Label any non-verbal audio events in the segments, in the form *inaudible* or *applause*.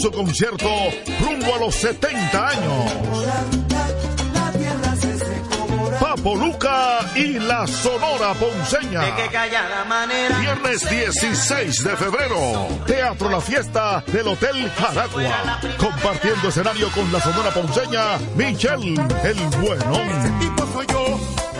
su concierto rumbo a los 70 años. Papo Luca y la Sonora Ponceña. Viernes 16 de febrero. Teatro La Fiesta del Hotel Jaragua. Compartiendo escenario con la Sonora Ponceña, Michelle el Buenón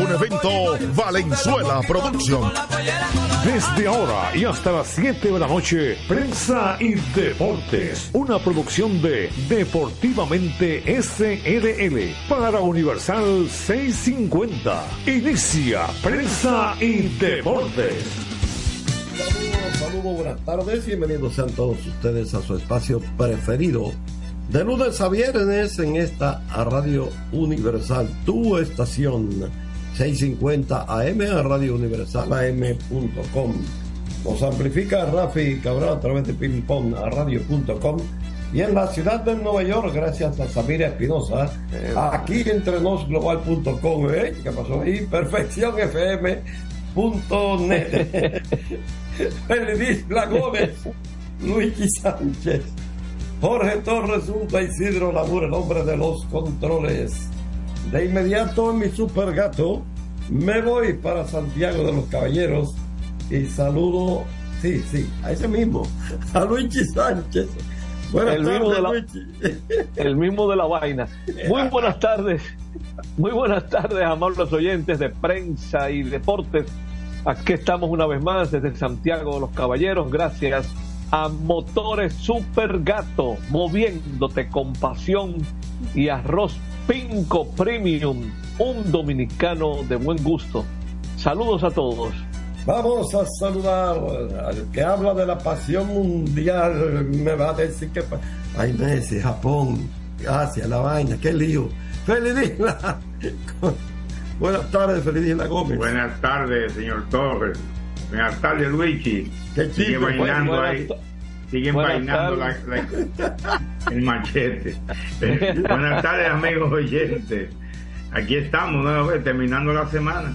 Un evento Valenzuela Producción. Desde ahora y hasta las 7 de la noche, Prensa y Deportes. Una producción de Deportivamente SRL para Universal 650. Inicia Prensa y Deportes. Saludos, saludos, buenas tardes. Bienvenidos sean todos ustedes a su espacio preferido. De lunes a viernes en esta Radio Universal, tu estación 650 AM a Radio Universal AM.com. Nos amplifica Rafi Cabral a través de pingpong a radio.com y en la ciudad de Nueva York, gracias a Samira Espinosa, aquí entre nosglobal.com, ¿eh? ¿qué pasó ahí? *laughs* Perfeccionfm.net. *laughs* Feliz Gómez, Luigi Sánchez, Jorge Torres, Junta Isidro Labur, el hombre de los controles. De inmediato en mi super gato me voy para Santiago de los Caballeros y saludo, sí, sí, a ese mismo, *laughs* a Luigi Sánchez. Buenas el, tardes, mismo de la, Luigi. *laughs* el mismo de la vaina. Muy buenas tardes, muy buenas tardes, amables oyentes de prensa y deportes. Aquí estamos una vez más desde Santiago de los Caballeros, gracias a Motores Super Gato, moviéndote con pasión y arroz Pinco Premium, un dominicano de buen gusto. Saludos a todos. Vamos a saludar al que habla de la pasión mundial. Me va a decir que. pa- Ay, Messi, Japón, Asia, la vaina, qué lío. Feliz Isla. *laughs* Buenas tardes, Feliz Isla Gómez. Buenas tardes, señor Torres. Buenas tardes, Luigi. Qué Sigue chico, bailando buenas ahí. Siguen bailando la- la- *laughs* el machete. Buenas tardes, amigos oyentes. Aquí estamos nueva vez, terminando la semana.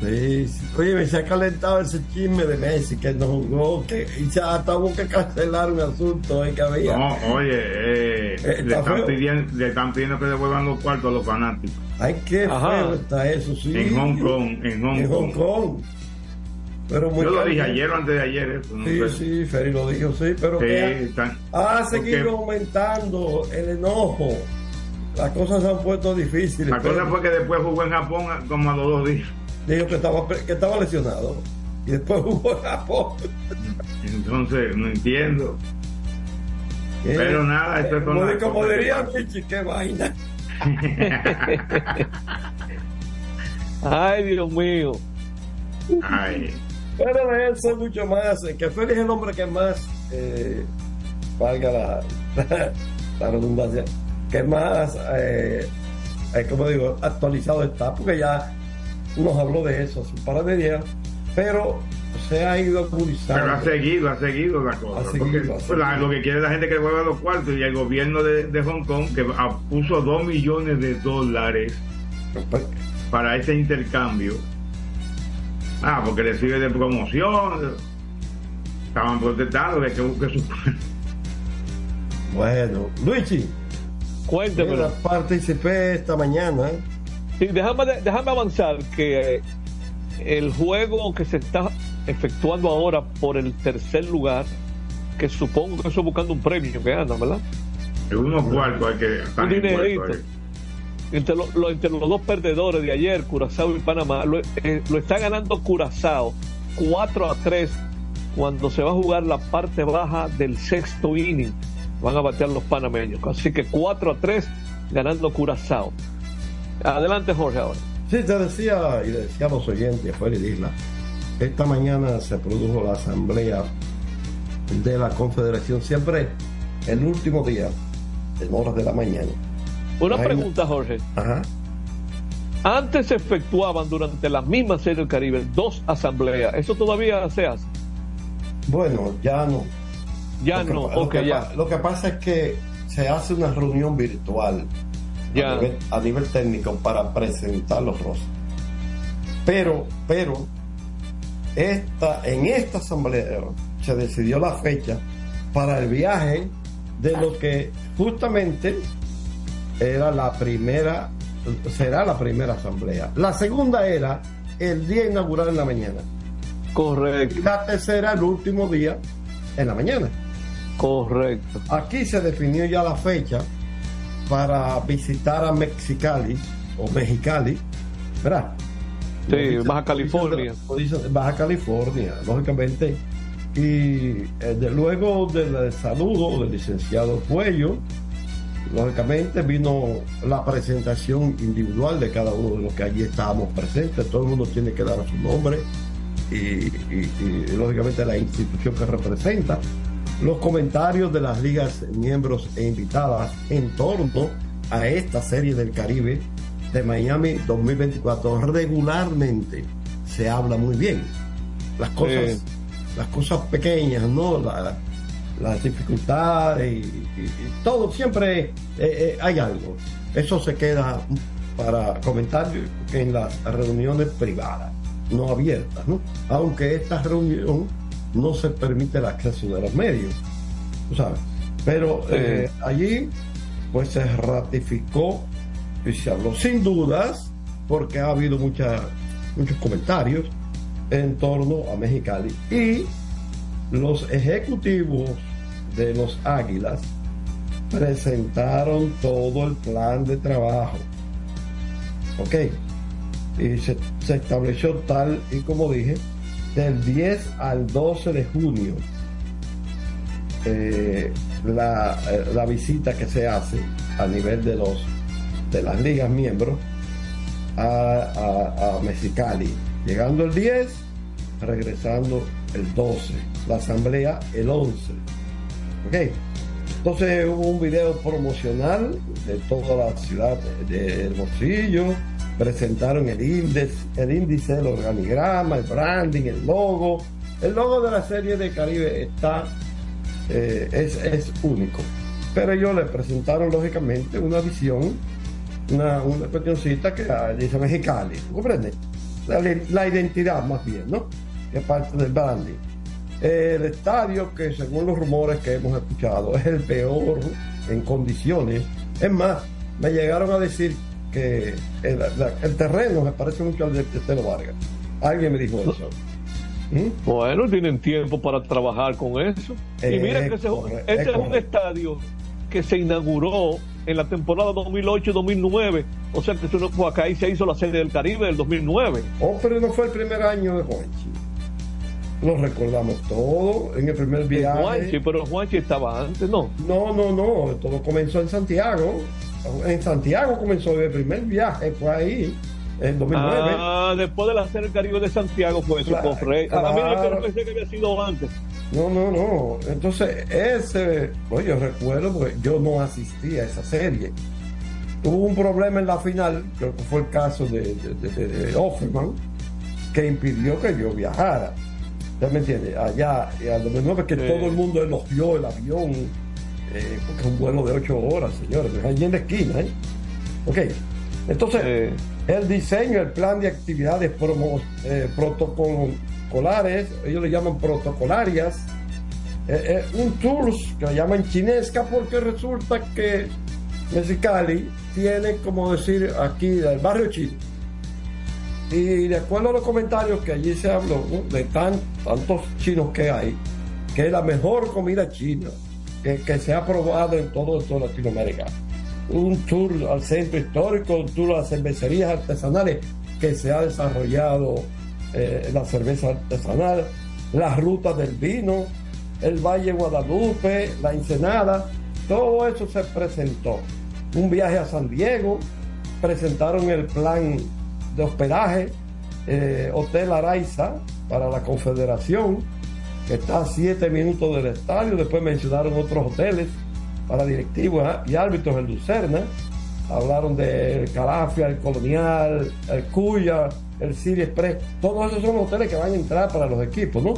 Sí, sí. Oye, me se ha calentado ese chisme de Messi que no jugó, que y se hasta hubo que cancelar un asunto ahí que había. No, oye, eh, Eh, le, está están pidiendo, le están pidiendo que devuelvan los cuartos a los fanáticos. Ay, qué Ajá. feo está eso, sí. En Hong Kong, en Hong En Hong Kong. Kong. Pero muy Yo lo dije ayer o antes de ayer. Eso, no Sí, sé. sí, Ferry lo dijo, sí, pero Sí, que están- ha porque seguido aumentando el enojo. Las cosas se han puesto difíciles. La pero cosa fue que después jugó en Japón a- como a los dos días. Dijo que estaba, que estaba lesionado. Y después *laughs* jugó en Japón. Entonces, no entiendo. Eh, Pero nada, esto es como, con la- di- como diría Michi, qué vaina. *laughs* Ay, Dios mío. Ay, Pero de eso es mucho más. Que Félix es el hombre que más, eh, valga la, *laughs* la redundancia, que más, eh, eh, como digo, actualizado está, porque ya nos habló de eso hace un par de días, pero se ha ido agudizando. pero ha seguido, ha seguido la cosa. Ha seguido, porque, ha pues, seguido. la- lo que quiere la gente que vuelva a los cuartos y el gobierno de, de Hong Kong que puso dos millones de dólares para ese intercambio. Ah, porque le sirve de promoción. Estaban protestando de que busque su *laughs* Bueno, Luigi, Cuéntemelo. mira, participé esta mañana. Sí, déjame, déjame avanzar que eh, el juego que se está efectuando ahora por el tercer lugar, que supongo que eso es buscando un premio que anda, ¿verdad? unos cuartos hay que estar Un dinerito. ahí. Entre, lo- lo- entre los dos perdedores de ayer, Curazao y Panamá, lo, eh, está ganando Curazao 4 a 3 cuando se va a jugar la parte baja del sexto inning. Van a batear los panameños. Así que 4 a 3 ganando Curazao. Adelante, Jorge, ahora. Sí, te decía y le decía a los oyentes fuera de isla, esta mañana se produjo la asamblea de la Confederación, siempre el último día, en horas de la mañana. Una Ay, pregunta, Jorge. Ajá. Antes se efectuaban durante la misma Serie del Caribe dos asambleas. ¿Eso todavía se hace? Bueno, ya no. Ya no, lo que, ya. Lo que pasa es que se hace una reunión virtual ya. A, nivel, técnico para presentar los rostros. Pero, pero, esta, en esta asamblea se decidió la fecha para el viaje de lo que justamente era la primera, será la primera asamblea. La segunda era el día inaugural en la mañana. Correcto. La tercera, el último día en la mañana. Correcto. Aquí se definió ya la fecha para visitar a Mexicali o Mexicali, ¿verdad? Sí, Baja California. Baja California, lógicamente. Y eh, luego del saludo del licenciado Cuello, lógicamente vino la presentación individual de cada uno de los que allí estábamos presentes. Todo el mundo tiene que dar su nombre y, lógicamente la institución que representa. Los comentarios de las ligas miembros e invitadas en torno a esta serie del Caribe de Miami 2024 regularmente se habla muy bien. Las cosas, las cosas pequeñas, ¿no? Las dificultades y, todo, siempre eh, eh, hay algo. Eso se queda para comentar en las reuniones privadas, no abiertas, ¿no? Aunque esta reunión no se permite el acceso de los medios, sabes. Pero eh, allí, pues se ratificó y se habló sin dudas, porque ha habido mucha, muchos comentarios en torno a Mexicali y los ejecutivos de los Águilas presentaron todo el plan de trabajo. ¿Ok? Y se, estableció tal y como dije, del 10 al 12 de junio eh, la, eh, la, visita que se hace a nivel de los de las ligas miembros a, a Mexicali, llegando el 10, regresando el 12, la asamblea el 11 Ok. Entonces hubo un video promocional de toda la ciudad de Hermosillo. Presentaron el índice, el índice, el organigrama, el branding, el logo. El logo de la serie de Caribe está, eh, es, único. Pero ellos le presentaron lógicamente una visión, una, una cuestioncita que dice Mexicali. ¿Comprende? La identidad más bien, ¿no? Que es parte del branding el estadio que según los rumores que hemos escuchado es el peor en condiciones. Es más, me llegaron a decir que el, terreno me parece mucho al de Estelo Vargas. Alguien me dijo eso. ¿Mm? Bueno, tienen tiempo para trabajar con eso. y mira que ese, este es, un estadio que se inauguró en la temporada 2008-2009. O sea que eso no, acá ahí se hizo la serie del Caribe del 2009. Oh, pero no fue el primer año de Juanchi lo recordamos todo en el primer viaje. Juanchi, pero Juanchi estaba antes, ¿no? No, no, no, todo comenzó en Santiago. En Santiago comenzó el primer viaje, fue ahí, en 2009. Ah, después de la serie Caribe de Santiago fue eso, correcto. A mí no pensé que había sido antes. No, no, no. Entonces, ese, pues yo recuerdo, porque yo no asistí a esa serie. Hubo un problema en la final, creo que fue el caso de, de Offerman, que impidió que yo viajara. ¿Ya me entiendes? Allá, a 2009, que todo el mundo elogió el avión, eh, porque es un vuelo de 8 horas, señores, allí en la esquina, ¿eh? Ok, entonces, el diseño, el plan de actividades promo, eh, protocolares, ellos le llaman protocolarias, eh, un tours que le llaman chinesca, porque resulta que Mexicali tiene, como decir, aquí, el barrio chino y de acuerdo a los comentarios que allí se habló de tan, tantos chinos que hay, que es la mejor comida china que, se ha probado en todo, toda Latinoamérica. Un tour al centro histórico, un tour a las cervecerías artesanales que se ha desarrollado eh, la cerveza artesanal, las rutas del vino, el Valle Guadalupe, la Ensenada, todo eso se presentó. Un viaje a San Diego, presentaron el plan de hospedaje, eh, Hotel Araiza para la Confederación, que está a siete minutos del estadio. Después mencionaron otros hoteles para directivos y árbitros en Lucerna. Hablaron del Calafia, el Colonial, el Cuya, el City Express. Todos esos son hoteles que van a entrar para los equipos, ¿no?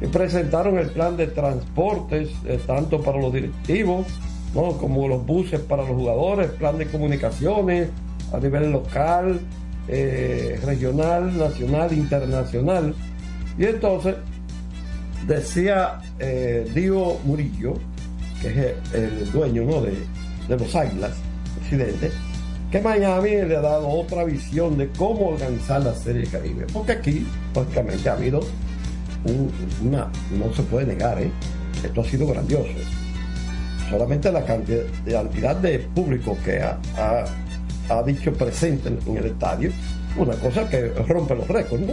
y presentaron el plan de transportes, eh, tanto para los directivos ¿no? como los buses para los jugadores, plan de comunicaciones a nivel local, eh, regional, nacional, internacional. Y entonces decía eh, Murillo, que es el, dueño ¿no? de, de los Águilas, presidente, que Miami le ha dado otra visión de cómo organizar la Serie Caribe. Porque aquí, prácticamente, ha habido una, no se puede negar, ¿eh? esto ha sido grandioso. Solamente la cantidad de público que ha, dicho presente en, el estadio, una cosa que rompe los récords, ¿no?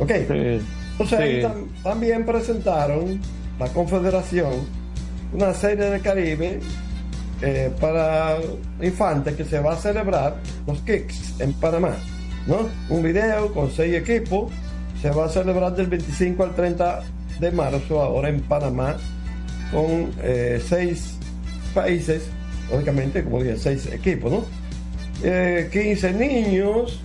Ok. Entonces también presentaron la Confederación una serie de Caribe eh, para infantes que se va a celebrar los Kicks en Panamá. ¿no? Un video con seis equipos se va a celebrar del 25 al 30 de marzo ahora en Panamá con eh, seis países, lógicamente, como dije, seis equipos, ¿no? 15 eh, niños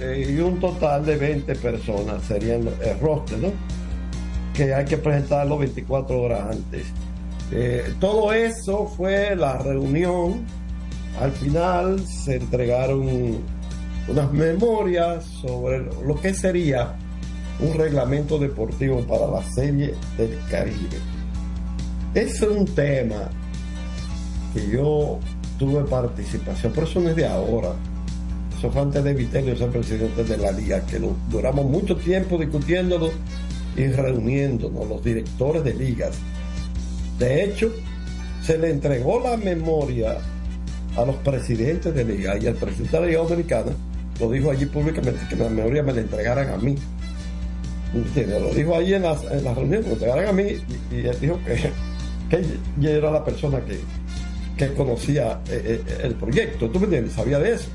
y un total de 20 personas serían el roster, ¿no? Que hay que presentarlo 24 horas antes. Eh, todo eso fue la reunión. Al final se entregaron unas memorias sobre lo que sería un reglamento deportivo para la serie del Caribe. Es un tema que yo tuve participación, pero eso no es de ahora. Eso fue antes de Vitelio ser presidente de la liga, que duramos mucho tiempo discutiéndolo y reuniéndonos, los directores de ligas de hecho, se le entregó la memoria a los presidentes de liga y al presidente de la Liga Dominicana lo dijo allí públicamente que la memoria me la entregaran a mí. Lo dijo allí en las, en reuniones, me entregaran a mí y, él dijo que, que yo era la persona que, que conocía eh, eh, el proyecto. ¿Tú me entiendes? Sabía de eso.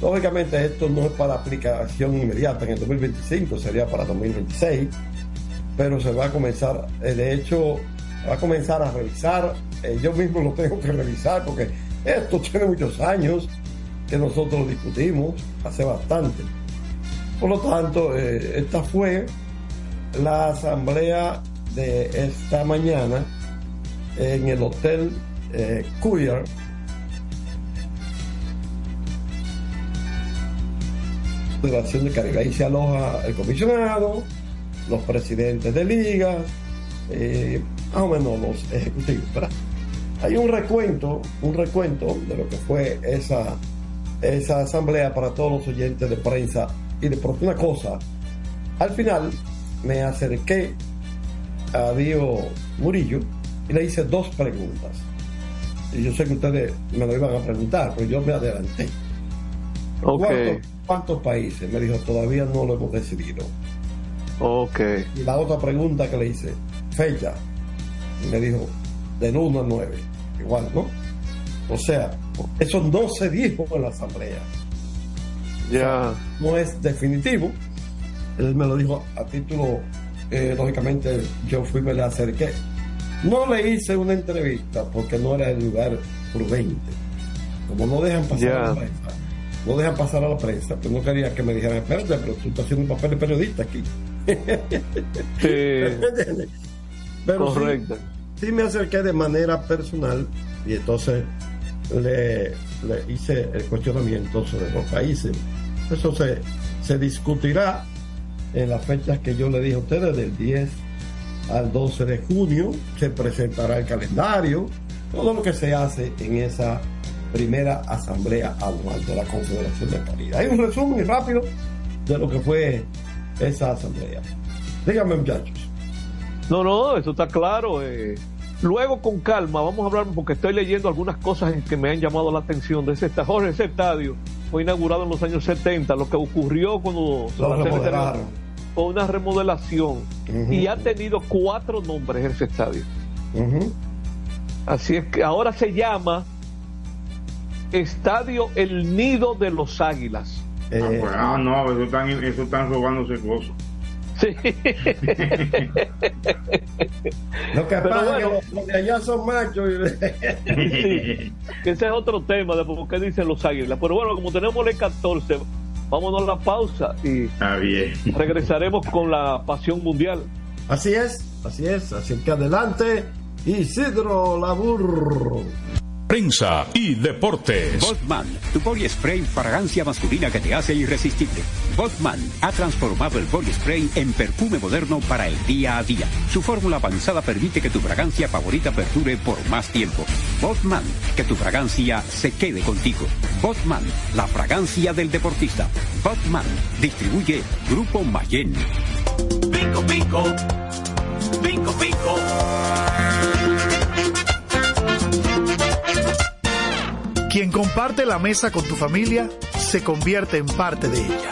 Lógicamente esto no es para aplicación inmediata en el 2025, sería para 2026, pero se va a comenzar. Eh, de hecho, va a comenzar a revisar. Eh, yo mismo lo tengo que revisar porque esto *laughs* tiene muchos años que nosotros discutimos, hace bastante. Por lo tanto, esta fue la asamblea de esta mañana en el Hotel eh. Federación de Caribe. Ahí se aloja el comisionado, los presidentes de ligas, eh, más o menos los ejecutivos, Hay un recuento, un recuento de lo que fue esa, esa asamblea para todos los oyentes de prensa y de una cosa. Al final me acerqué a Dio Murillo y le hice dos preguntas. Y yo sé que ustedes me lo iban a preguntar, pero yo me adelanté. ¿Cuántos, países? Me dijo, todavía no lo hemos decidido. Ok. Y la otra pregunta que le hice, fecha, me dijo, del 1 al 9, igual, ¿no? O sea, eso no se dijo en la asamblea. Ya. no es definitivo. Él me lo dijo a título, eh, lógicamente yo fui, me le acerqué. No le hice una entrevista porque no era el lugar prudente. Como no dejan pasar a la prensa, no dejan pasar a la prensa, pues no quería que me dijeran, espérate, pero tú estás haciendo un papel de periodista aquí. Sí. *laughs* Pero Correcto. Sí, me acerqué de manera personal y entonces le, hice el cuestionamiento sobre los países. Eso se, se discutirá en las fechas que yo le dije a ustedes, del 10 al 12 de junio, se presentará el calendario, todo lo que se hace en esa primera asamblea anual de la Confederación de París. Hay un resumen rápido de lo que fue esa asamblea. Díganme, muchachos. No, no, eso está claro. Eh. Luego, con calma, vamos a hablar, porque estoy leyendo algunas cosas que me han llamado la atención de ese estadio. Jorge, ese estadio fue inaugurado en los años 70, lo que ocurrió cuando se Fue una remodelación y ha tenido cuatro nombres ese estadio. Así es que ahora se llama Estadio El Nido de los Águilas. Eh, ah, pues, ah, no, eso están, eso están robándose cosas. Sí. *laughs* Lo que pasa es que los de allá son machos. Ese es otro tema de por qué dicen los águilas. Pero bueno, como tenemos el 14, vámonos a la pausa y bien. regresaremos con la pasión mundial. Así es, así es, así que adelante, Isidro Labur. Prensa y deportes. Botman, tu body spray fragancia masculina que te hace irresistible. Botman ha transformado el body spray en perfume moderno para el día a día. Su fórmula avanzada permite que tu fragancia favorita perdure por más tiempo. Botman, que tu fragancia se quede contigo. Botman, la fragancia del deportista. Botman, distribuye Grupo Mayen. Pico, pico. Pico, pico. Quien comparte la mesa con tu familia se convierte en parte de ella.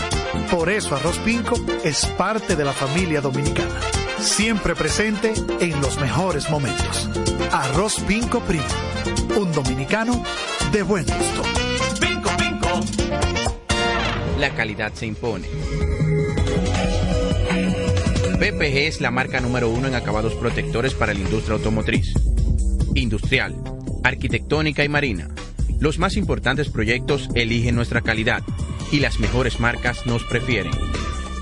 Por eso Arroz Pinco es parte de la familia dominicana. Siempre presente en los mejores momentos. Arroz Pinco Primo. Un dominicano de buen gusto. Pinco, pinco. La calidad se impone. PPG es la marca número uno en acabados protectores para la industria automotriz, industrial, arquitectónica y marina los más importantes proyectos eligen nuestra calidad y las mejores marcas nos prefieren.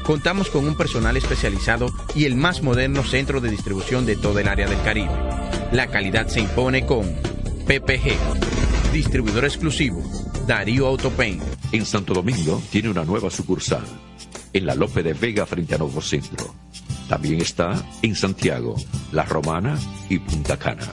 Contamos con un personal especializado y el más moderno centro de distribución de todo el área del Caribe. La calidad se impone con PPG, distribuidor exclusivo, Darío Autopain. En Santo Domingo tiene una nueva sucursal, en la Lope de Vega frente a Nuevo Centro. También está en Santiago, La Romana y Punta Cana.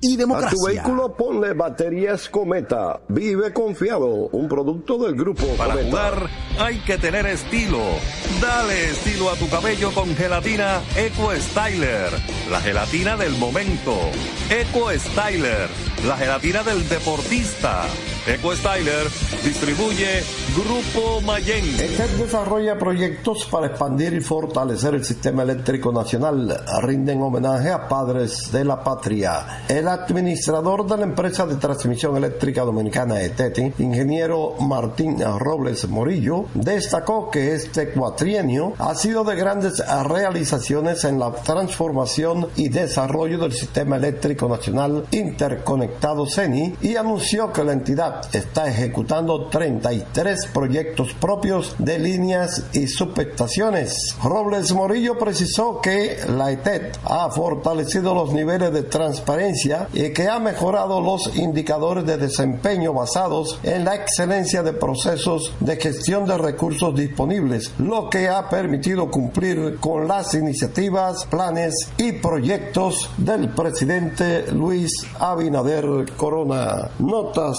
y democracia. A tu vehículo ponle baterías Cometa. Vive confiado. Un producto del grupo Para Cometa. jugar hay que tener estilo. Dale estilo a tu cabello con gelatina Eco Styler. La gelatina del momento. Eco Styler. La gelatina del deportista. Eco Styler distribuye Grupo Mayen. ETEP desarrolla proyectos para expandir y fortalecer el sistema eléctrico nacional. Rinden homenaje a padres de la patria. El administrador de la empresa de transmisión eléctrica dominicana ETETI, ingeniero Martín Robles Morillo, destacó que este cuatrienio ha sido de grandes realizaciones en la transformación y desarrollo del sistema eléctrico nacional interconectado CENI y anunció que la entidad está ejecutando 33 proyectos propios de líneas y subestaciones. Robles Morillo precisó que la ETET ha fortalecido los niveles de transparencia y que ha mejorado los indicadores de desempeño basados en la excelencia de procesos de gestión de recursos disponibles, lo que ha permitido cumplir con las iniciativas, planes y proyectos del presidente Luis Abinader Corona. Notas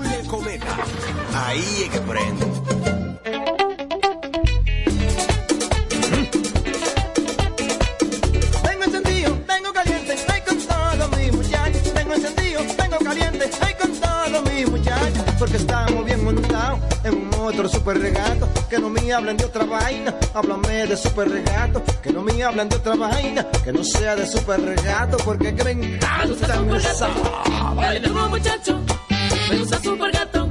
Ahí es que prende. Tengo encendido, tengo caliente, estoy con todos mis muchachos. Tengo encendido, tengo caliente, estoy con todos mis muchachos. Porque estamos bien montados en un otro super regato, que no me hablen de otra vaina. Háblame de super regato, que no me hablen de otra vaina, que no sea de super regato, porque que me encanta Dale duro muchacho, me gusta super gato.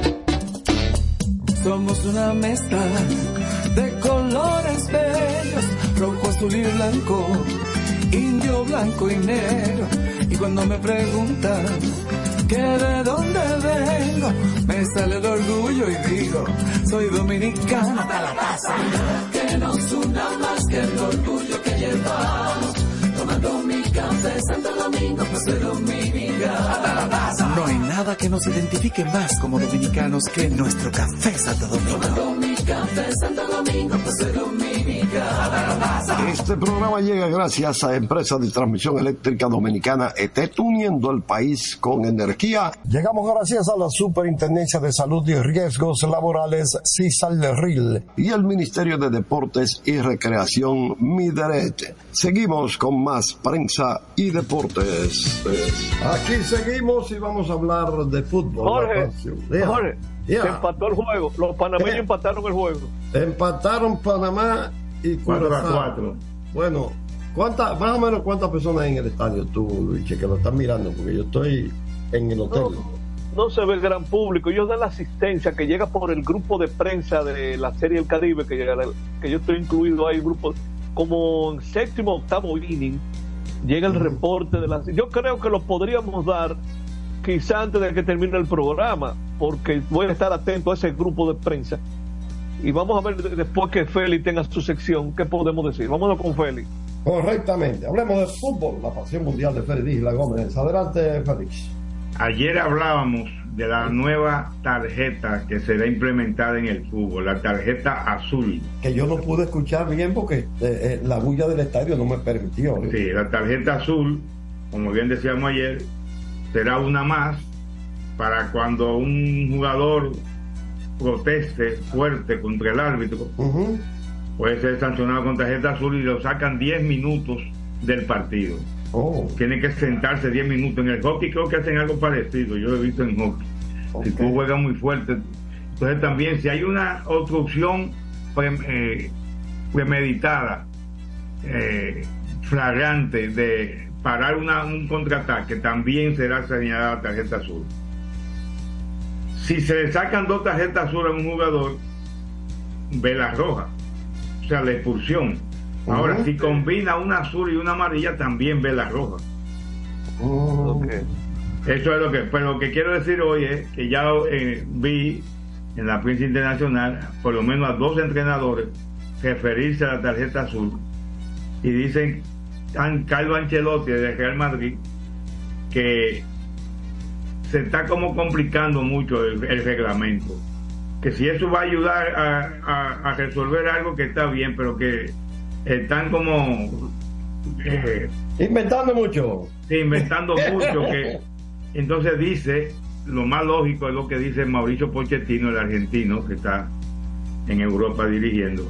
Somos una mezcla de colores bellos, rojo, azul y blanco, indio, blanco y negro. Y cuando me preguntan que de dónde vengo, me sale el orgullo y digo, soy dominicano hasta la taza. Que nos una más que el orgullo que llevamos. Tomando mi café Santo Domingo, pues soy. No hay nada que nos identifique más como dominicanos que nuestro café Santo Domingo. Tomando mi café Santo Domingo, pues soy taza. Este programa llega gracias a Empresa de Transmisión Eléctrica Dominicana ET, uniendo el país con energía. Llegamos gracias a la Superintendencia de Salud y Riesgos Laborales, CISALRIL, y el Ministerio de Deportes y Recreación, MIDERET. Seguimos con más prensa y deportes. Aquí seguimos y vamos a hablar de fútbol. Jorge, Yeah. Jorge, Yeah. se empató el juego. Los panameños empataron el juego. Empataron Panamá y Cuatro a Curazao. cuatro. Bueno, ¿cuánta, más o menos cuántas personas hay en el estadio tú, Luis, que lo están mirando? Porque yo estoy en el hotel. No se ve el gran público. Ellos dan la asistencia que llega por el grupo de prensa de la Serie del Caribe, que, llega- que yo estoy incluido ahí, grupo como en séptimo octavo inning. Llega el reporte de la. Yo creo que lo podríamos dar quizá antes de que termine el programa, porque voy a estar atento a ese grupo de prensa. Y vamos a ver de- después que Félix tenga su sección, ¿qué podemos decir? Vámonos con Félix. Correctamente. Hablemos de fútbol, la pasión mundial de Félix Isla Gómez. Adelante, Félix. Ayer hablábamos de la nueva tarjeta que será implementada en el fútbol, la tarjeta azul. Que yo no pude escuchar bien porque eh, eh, la bulla del estadio no me permitió. ¿eh? Sí, la tarjeta azul, como bien decíamos ayer, será una más para cuando un jugador proteste fuerte contra el árbitro, puede ser sancionado con tarjeta azul y lo sacan 10 minutos del partido. Oh, Tiene que sentarse 10 minutos. En el hockey creo que hacen algo parecido, yo lo he visto en hockey. Si tú juegas muy fuerte. Entonces también si hay una obstrucción pre- eh, premeditada, eh, flagrante de parar una- un contraataque, también será señalada tarjeta azul. Si se le sacan dos tarjetas azules a un jugador, vela roja. O sea, la expulsión. Ahora, si combina una azul y una amarilla, también vela roja. oh. Eso es lo que, pero lo que quiero decir hoy es que ya eh, vi en la prensa internacional por lo menos a dos entrenadores referirse a la tarjeta azul y dicen Carlo Ancelotti de Real Madrid que se está como complicando mucho el, el reglamento que si eso va a ayudar a, a- a resolver algo que está bien pero que están como eh, Inventando mucho. Sí, inventando *laughs* mucho que entonces dice lo más lógico es lo que dice Mauricio Pochettino el argentino que está en Europa dirigiendo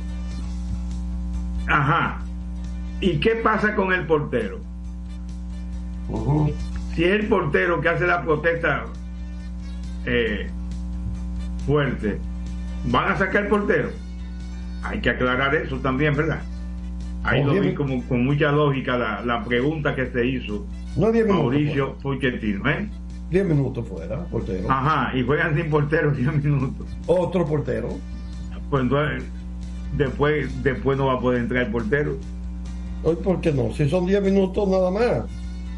ajá ¿y qué pasa con el portero? si es el portero que hace la protesta eh, fuerte ¿van a sacar el portero? hay que aclarar eso también ¿verdad? Ahí lo vi como con mucha lógica la, la pregunta que se hizo No 10 minutos. Mauricio Pochettino, ¿eh? 10 minutos fuera, portero. Ajá, y juegan sin portero 10 minutos. Otro portero. Pues entonces, después, después no va a poder entrar el portero. Hoy, ¿por qué no? Si son 10 minutos nada más.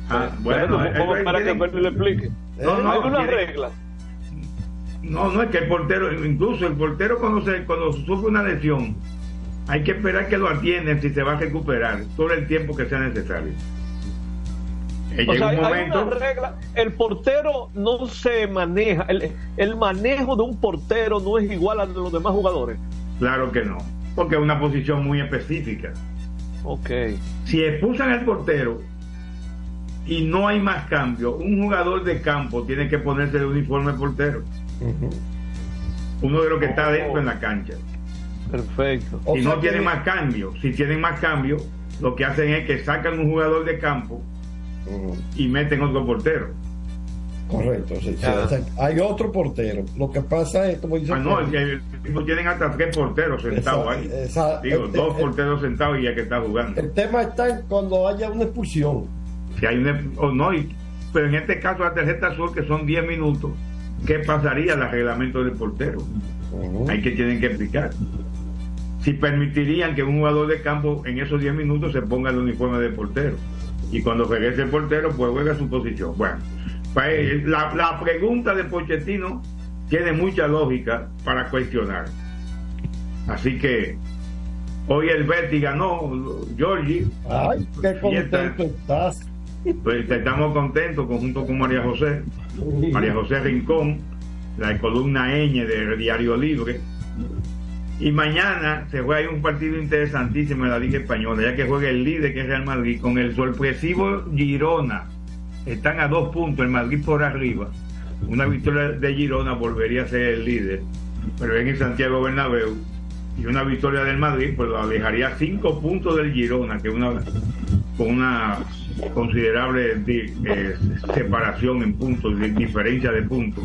Ah, Bueno, bueno, ¿cómo eh, para que Félix le explique? No, no, Hay una regla. No, no es que el portero, incluso el portero cuando se, cuando sufre una lesión, hay que esperar que lo atienden si se va a recuperar todo el tiempo que sea necesario. Eh, O llega sea, un hay momento, una regla. El portero no se maneja. El, el manejo de un portero no es igual al de los demás jugadores. claro que no. porque es una posición muy específica. Ok. Si expulsan al portero y no hay más cambio, un jugador de campo tiene que ponerse el uniforme portero. Uno de los que está dentro en la cancha. Perfecto. Si no tiene más cambio, si tienen más cambio, lo que hacen es que sacan un jugador de campo y meten otro portero. Correcto, sí, sí, o sea, hay otro portero. Lo que pasa es, como dice Ah, no, el- el equipo tienen hasta tres porteros sentados ahí. Esa- Digo, dos porteros sentados y ya que está jugando. el tema está en cuando haya una expulsión. Si hay una- o no, y- pero en este caso la tarjeta azul, que son 10 minutos, ¿qué pasaría al reglamento del portero? Hay que tienen que explicar. Si permitirían que un jugador de campo en esos 10 minutos se ponga el uniforme de portero. Y cuando regrese el portero, pues juega su posición. Bueno, pues, la, la pregunta de Pochettino tiene mucha lógica para cuestionar. Así que hoy el Betty ganó, Georgie. Ay, qué contento estás. Pues estamos contentos conjunto con María José, María José Rincón, la columna ñ de Diario Libre. Y mañana se juega ahí un partido interesantísimo en la Liga Española, ya que juega el líder que es Real Madrid con el sorpresivo Girona. Están a dos puntos, el Madrid por arriba. Una victoria de Girona volvería a ser el líder, pero en el Santiago Bernabéu. Y una victoria del Madrid, pues lo alejaría cinco puntos del Girona, que una con una considerable eh, separación en puntos, di- diferencia de puntos.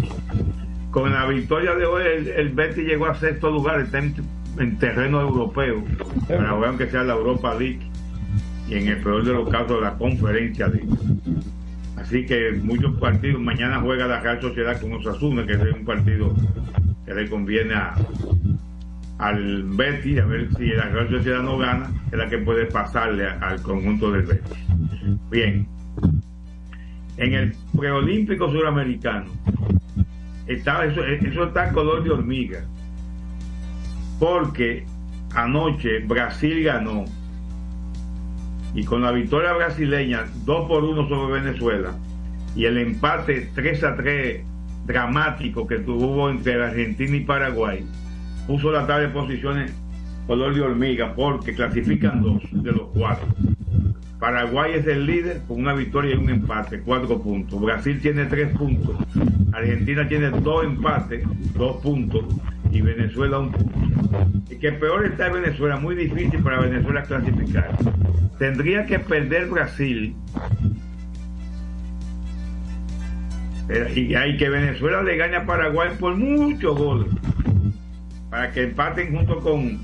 Con la victoria de hoy, el, el Betis llegó a sexto lugar, está en, en terreno europeo, para jugar aunque sea la Europa League y en el peor de los casos la Conferencia League. Así que muchos partidos, mañana juega la Real Sociedad con Osasuna, que es un partido que le conviene a, al Betis, a ver si la Real Sociedad no gana, es la que puede pasarle al conjunto del Betis. Bien, en el preolímpico suramericano, está, eso, eso está color de hormiga, porque anoche Brasil ganó. Y con la victoria brasileña 2 por 1 sobre Venezuela y el empate 3 a 3 dramático que tuvo entre Argentina y Paraguay puso la tabla de posiciones color de hormiga porque clasifican dos de los cuatro Paraguay es el líder con una victoria y un empate, cuatro puntos. Brasil tiene tres puntos. Argentina tiene dos empates, dos puntos. Y Venezuela un punto. Y que peor está Venezuela, muy difícil para Venezuela clasificar. Tendría que perder Brasil. Eh, Y hay que Venezuela le gane a Paraguay por muchos goles. Para que empaten junto con,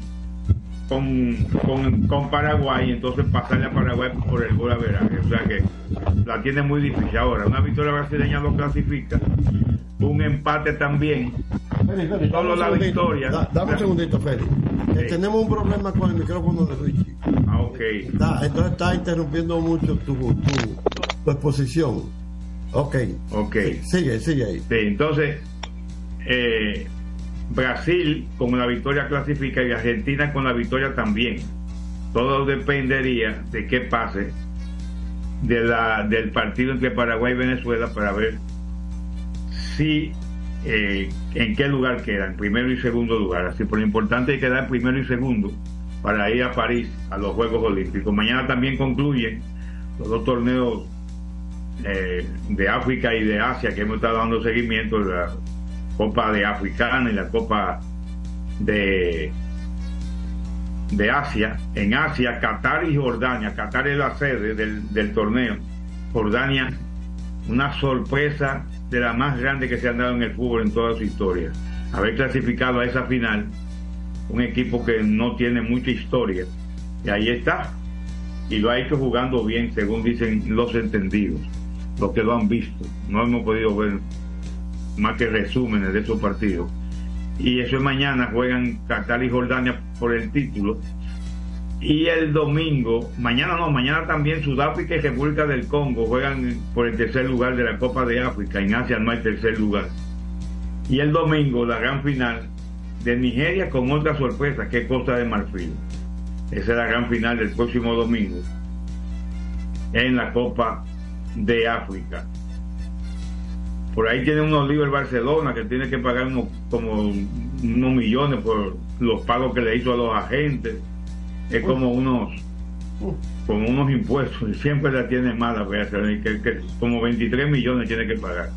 con, con, con Paraguay entonces pasarle a Paraguay por el gol a veraje. O sea que la tiene muy difícil. Ahora, una victoria brasileña lo clasifica, un empate también. Feli, Solo la victoria. Da- dame un segundito, Feli. Eh, tenemos un problema con el micrófono de Richie. Ah, ok. Está- entonces está interrumpiendo mucho tu, tu, tu exposición. Ok. Ok. Sigue, sigue ahí. Sí, entonces, eh, Brasil con la victoria clasifica y Argentina con la victoria también. Todo dependería de qué pase de la, del partido entre Paraguay y Venezuela para ver si eh, en qué lugar quedan, primero y segundo lugar. Así por lo importante es quedar primero y segundo para ir a París a los Juegos Olímpicos. Mañana también concluyen los dos torneos eh, de África y de Asia que hemos estado dando seguimiento, Copa de Africana y la Copa de de Asia, en Asia, Qatar y Jordania. Qatar es la sede del, del torneo. Jordania, una sorpresa de la más grande que se han dado en el fútbol en toda su historia. Haber clasificado a esa final, un equipo que no tiene mucha historia. Y ahí está. Y lo ha hecho jugando bien, según dicen los entendidos, los que lo han visto. No hemos podido ver más que resúmenes de esos partidos. Y eso es mañana, juegan Qatar y Jordania por el título. Y el domingo, mañana no, mañana también Sudáfrica y República del Congo juegan por el tercer lugar de la Copa de África. En Asia no hay tercer lugar. Y el domingo, la gran final de Nigeria con otra sorpresa, que es Costa de Marfil. Esa es la gran final del próximo domingo en la Copa de África. Por ahí tiene unos líos el Barcelona que tiene que pagar unos como unos millones por los pagos que le hizo a los agentes. Es como unos como unos impuestos. Y *laughs* siempre la tiene mala que, que como 23 millones tiene que pagar.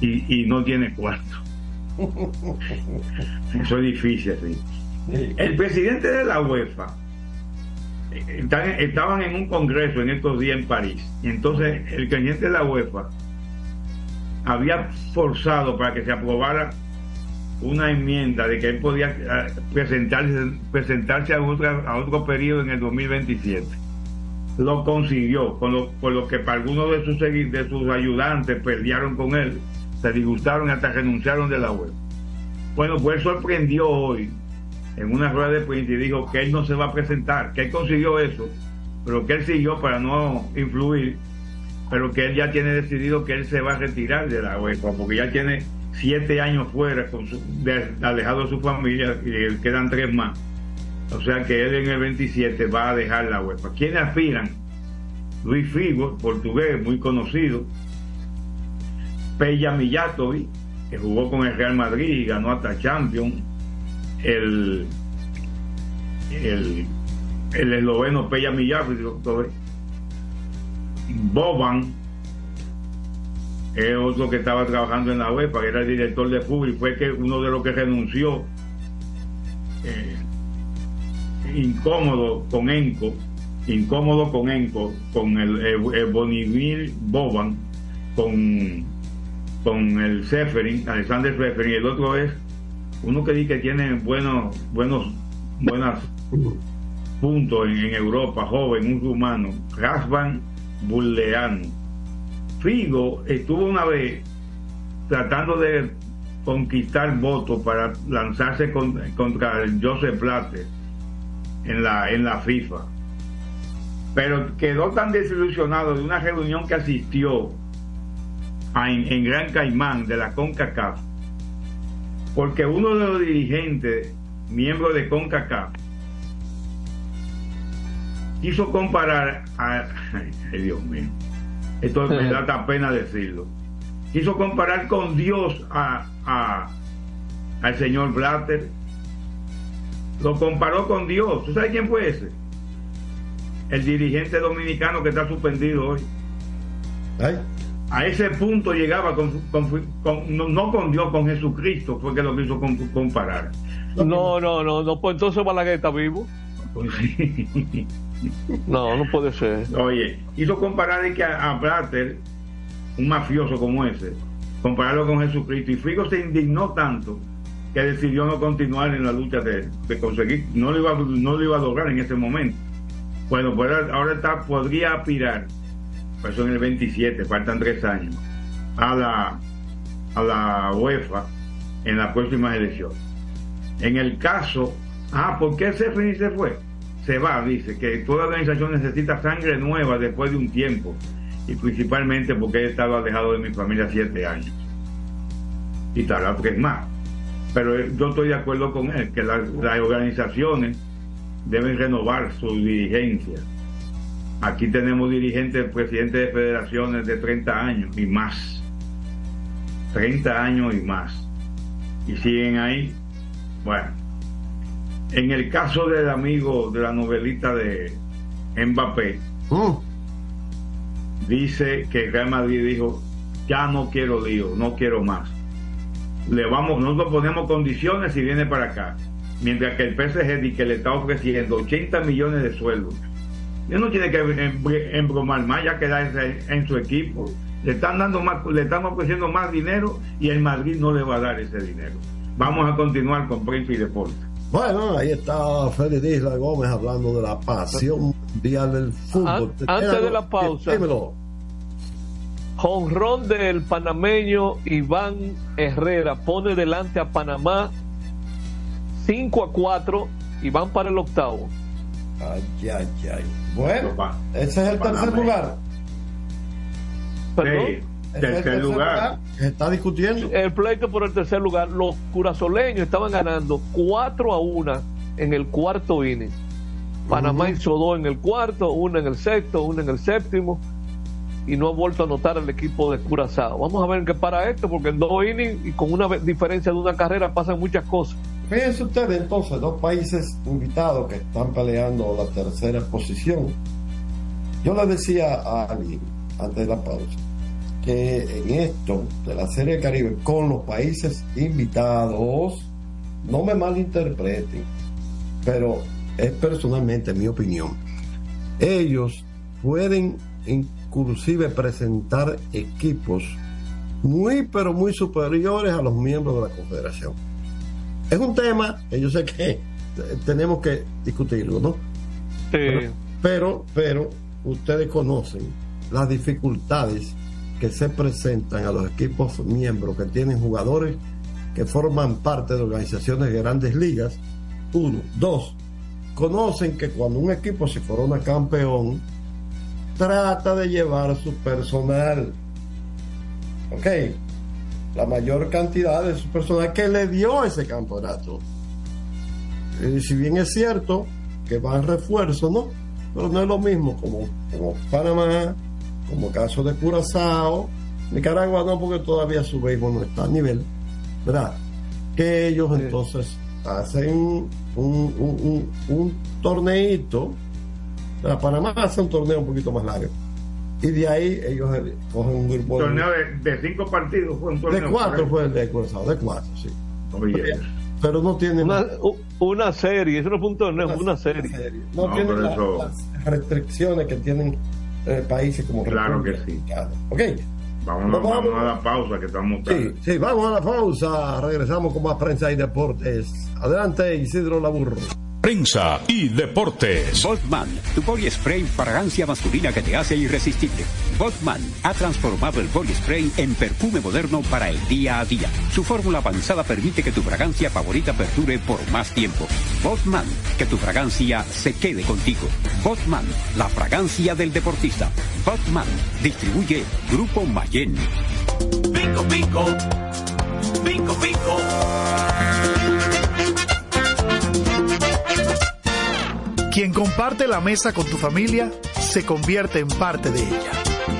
Y, y no tiene cuarto. *laughs* Eso es difícil ¿sí? el presidente de la UEFA eh, estaban en un congreso en estos días en París. Y entonces el presidente de la UEFA había forzado para que se aprobara una enmienda de que él podía eh, presentarse, presentarse a, a otro periodo en el 2027. Lo consiguió, con por lo que para algunos de sus, de sus ayudantes pelearon con él, se disgustaron hasta renunciaron de la web. Bueno, pues sorprendió hoy en una rueda de prensa y dijo que él no se va a presentar, que él consiguió eso, pero que él siguió para no influir, pero que él ya tiene decidido que él se va a retirar de la UEFA, porque ya tiene siete años fuera, con alejado de su familia, y quedan tres más. O sea que él en el 27 va a dejar la UEFA. ¿Quiénes aspiran? Luis Figo, portugués, muy conocido. Peja Mijatovic, que jugó con el Real Madrid y ganó hasta Champions. El, el, el esloveno Peja Mijatovic. Boban, es otro que estaba trabajando en la UEFA, que era el director de fútbol y fue que uno de los que renunció eh, incómodo con Enco, incómodo con Enco, con el, el, Boban, con, con el Seferin, Alexander Seferin, y el otro es uno que dice que tiene buenos, buenos, buenas *laughs* puntos en, en Europa, joven, un rumano, Rasvan Bulleano Figo estuvo una vez tratando de conquistar votos para lanzarse contra Joseph Blatter en la, en la FIFA. Pero quedó tan desilusionado de una reunión que asistió en, Gran Caimán de la CONCACAF, porque uno de los dirigentes, miembro de CONCACAF, quiso comparar a... Ay, Dios mío esto me da pena decirlo. Quiso comparar con Dios a, al señor Blatter. Lo comparó con Dios. ¿Tú sabes quién fue ese? El dirigente dominicano que está suspendido hoy. A ese punto llegaba con, no, con Dios, con Jesucristo, fue que lo quiso comparar. No, no, no, no, pues entonces Balaguer está vivo. No, no puede ser. Oye, hizo comparar que a, Blatter, un mafioso como ese, compararlo con Jesucristo. Y Figo se indignó tanto que decidió no continuar en la lucha de, conseguir, no lo, iba, no lo iba a lograr en ese momento. Bueno, pues ahora está, podría aspirar, pues son el 27, faltan tres años, a la, a la UEFA en las próximas elecciones. En el caso, ah, ¿por qué Sefrin se fue? Se va, dice, que toda organización necesita sangre nueva después de un tiempo, y principalmente porque he estado alejado de mi familia siete años. Y tal, tres más. Pero yo estoy de acuerdo con él, que las, organizaciones deben renovar su dirigencia. Aquí tenemos dirigentes, presidentes de federaciones de 30 años y más. 30 años y más. Y siguen ahí. Bueno, en el caso del amigo de la novelita de Mbappé, dice que Real Madrid dijo, ya no quiero lío, no quiero más. Le vamos, nosotros ponemos condiciones y viene para acá. Mientras que el PSG que le está ofreciendo 80 millones de sueldos. Él no tiene que embromar más, ya quedarse en su equipo. Le están dando más, le están ofreciendo más dinero y el Madrid no le va a dar ese dinero. Vamos a continuar con prensa y deporte. Bueno, ahí está Félix Isla Gómez hablando de la pasión mundial del fútbol. antes de la pausa, Jonrón del panameño Iván Herrera pone delante a Panamá 5 a 4 y van para el octavo. Ay, ay, ay. Bueno, ese es el tercer lugar. ¿Perdón? Tercer, lugar. Se está discutiendo. El pleito por el tercer lugar. Los curazoleños estaban ganando 4 a 1 en el cuarto inning. Panamá hizo dos en el cuarto, uno en el sexto, uno en el séptimo. y no ha vuelto a anotar el equipo de Curazao. Vamos a ver en qué para esto, porque en dos innings y con una diferencia de una carrera pasan muchas cosas. Fíjense ustedes entonces, dos países invitados que están peleando la tercera posición. Yo le decía a alguien antes de la pausa que en esto de la Serie Caribe con los países invitados, no me malinterpreten, pero es personalmente mi opinión. Ellos pueden inclusive presentar equipos muy pero muy superiores a los miembros de la Confederación. Es un tema que yo sé que *laughs* tenemos que discutirlo, ¿no? Sí. Pero, pero ustedes conocen las dificultades que se presentan a los equipos miembros que tienen jugadores que forman parte de organizaciones de grandes ligas. Uno. Dos. Conocen que cuando un equipo se corona campeón, trata de llevar su personal. Ok. La mayor cantidad de su personal que le dio ese campeonato. Si bien es cierto que van refuerzo, ¿no? Pero no es lo mismo como, como Panamá, como caso de Curazao, Nicaragua no, porque todavía su béisbol no está a nivel, ¿verdad? Que ellos entonces hacen un, un, un, torneito, Panamá hace un torneo un poquito más largo. Y de ahí ellos cogen un grupo. ¿Torneo de, cinco partidos fue un torneo? De cuatro fue el de Curazao, de cuatro, sí. Pero no tiene una, una serie, eso no fue un torneo, es una serie. No, tiene las restricciones que tienen eh, países como Claro que sí. Ok. Vamos, vamos, a la pausa que estamos sí, sí, vamos a la pausa. Regresamos con más prensa y deportes. Adelante, Isidro Laburro. Prensa y deportes. Botman, tu body spray fragancia masculina que te hace irresistible. Botman ha transformado el body spray en perfume moderno para el día a día. Su fórmula avanzada permite que tu fragancia favorita perdure por más tiempo. Botman, que tu fragancia se quede contigo. Botman, la fragancia del deportista. Botman, distribuye Grupo Mayen. Pico, pico. Pico, pico. Quien comparte la mesa con tu familia se convierte en parte de ella.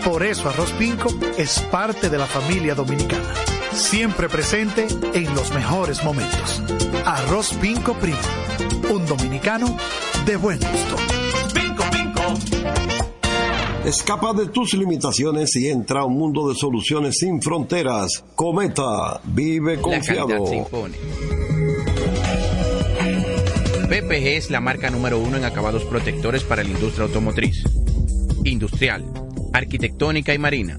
Por eso Arroz Pinco es parte de la familia dominicana. Siempre presente en los mejores momentos. Arroz Pinco Primo. Un dominicano de buen gusto. Pinco Pinco. Escapa de tus limitaciones y entra a un mundo de soluciones sin fronteras. Cometa, vive confiado. La calidad se impone. PPG es la marca número uno en acabados protectores para la industria automotriz, industrial, arquitectónica y marina.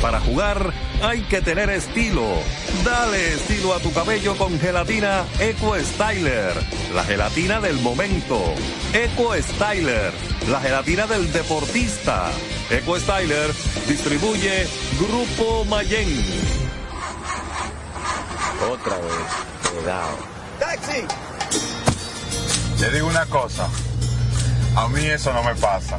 Para jugar hay que tener estilo. Dale estilo a tu cabello con gelatina Eco Styler, la gelatina del momento. Eco Styler, la gelatina del deportista. Eco Styler distribuye Grupo Mayen. Otra vez, cuidado. ¡Taxi! Le digo una cosa. A mí eso no me pasa.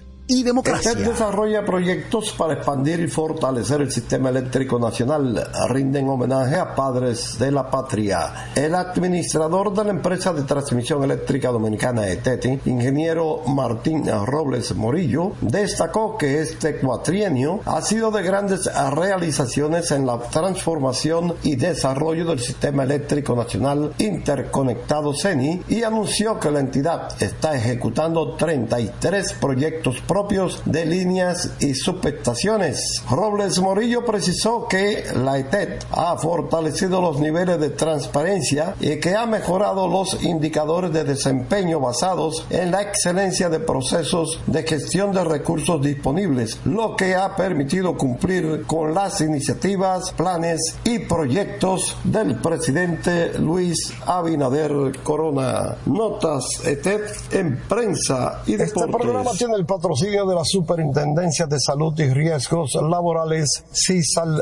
y democracia. ETED desarrolla proyectos para expandir y fortalecer el sistema eléctrico nacional. Rinden homenaje a padres de la patria. El administrador de la empresa de transmisión eléctrica dominicana ETET, ingeniero Martín Robles Morillo, destacó que este cuatrienio ha sido de grandes realizaciones en la transformación y desarrollo del sistema eléctrico nacional interconectado CENI y anunció que la entidad está ejecutando 33 proyectos propios de líneas y subestaciones. Robles Morillo precisó que la ETED ha fortalecido los niveles de transparencia y que ha mejorado los indicadores de desempeño basados en la excelencia de procesos de gestión de recursos disponibles, lo que ha permitido cumplir con las iniciativas, planes y proyectos del presidente Luis Abinader Corona. Notas ETED en prensa y deportes. Este programa tiene el patrocinio de la Superintendencia de Salud y Riesgos Laborales, CISAL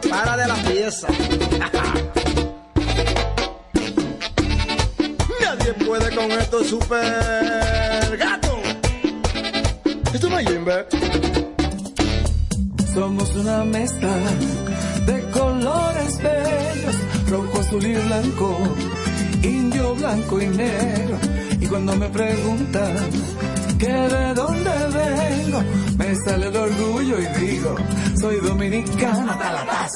para de la pieza. *laughs* Nadie puede con esto super gato. Esto no es. Somos una mezcla de colores bellos, rojo, azul y blanco, indio, blanco y negro. Y cuando me preguntan que de dónde vengo, sale el orgullo y digo, soy dominicano hasta la.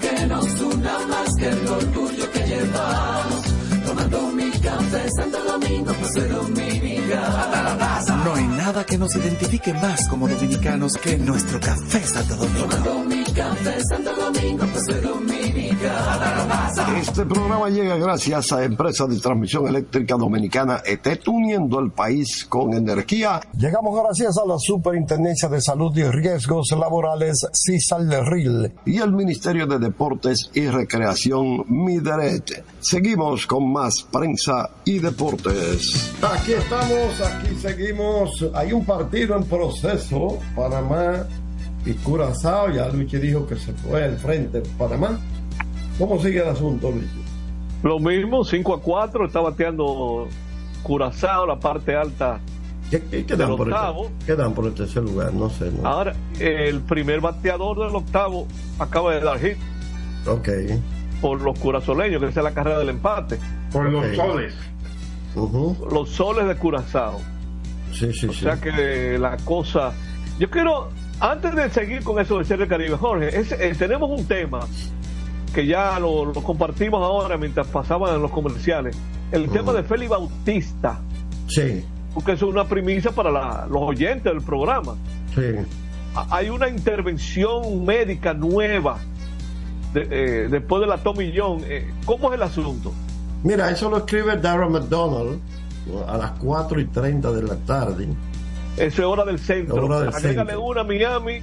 Que nos una más que el orgullo que llevamos. Tomando mi café Santo Domingo, pues soy dominicano hasta. No hay nada que nos identifique más como dominicanos que nuestro café Santo Domingo. Tomando mi café Santo Domingo, pues soy dominicano hasta la taza. Este programa llega gracias a Empresa de Transmisión Eléctrica Dominicana ETET, uniendo el país con energía. Llegamos gracias a la Superintendencia de Salud y Riesgos Laborales, CISAL y el Ministerio de Deportes y Recreación, MIDERET. Seguimos con más prensa y deportes. Aquí estamos, aquí seguimos. Hay un partido en proceso, Panamá y Curazao. Ya Luigi dijo que se fue al frente Panamá. ¿Cómo sigue el asunto, Luigi? Lo mismo, 5 a 4, está bateando Curazao, la parte alta. ¿Qué, qué, dan por el, octavo. qué dan por el tercer lugar? No sé. No. Ahora, el primer bateador del octavo acaba de dar hit Ok. por los curazoleños, que esa es la carrera del empate. Por los soles. Los soles de Curazao. Sí, sí, O sea que la cosa. Yo quiero, antes de seguir con eso del Serie Caribe, Jorge, es- eh, tenemos un tema que ya lo, lo compartimos ahora mientras pasaban los comerciales. El tema de Félix Bautista, Sí, porque eso es una primicia para la- los oyentes del programa. sí. Hay una intervención médica nueva de- eh, después de la Tommy John. Eh, ¿Cómo es el asunto? Mira, eso lo escribe Darren McDonald a las 4 y 30 de la tarde. Eso es hora del centro. Hora del Agrégale centro. una a Miami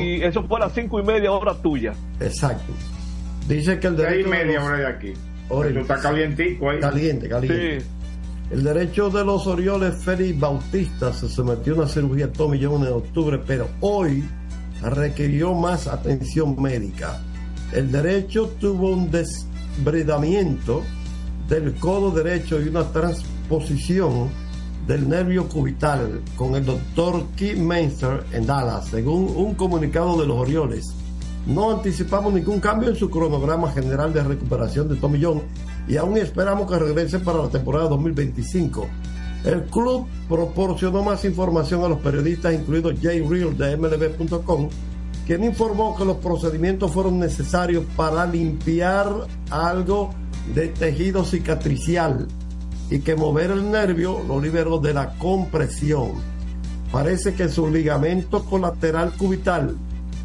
y eso fue a las cinco y media hora tuya. Exacto. Dice que el y derecho. de media los- hora de aquí. Hora y- Eso está calientico ahí. Caliente, caliente. Sí. El derecho de los Orioles, Félix Bautista, se sometió a una cirugía Tommy John en octubre, pero hoy requirió más atención médica. El derecho tuvo un desbridamiento del codo derecho y una transposición del nervio cubital con el doctor Keith Meinster en Dallas, según un comunicado de los Orioles. No anticipamos ningún cambio en su cronograma general de recuperación de Tommy John y aún esperamos que regrese para la temporada 2025. El club proporcionó más información a los periodistas, incluido Jay Real de MLB.com, quien informó que los procedimientos fueron necesarios para limpiar algo de tejido cicatricial y que mover el nervio lo liberó de la compresión. Parece que su ligamento colateral cubital,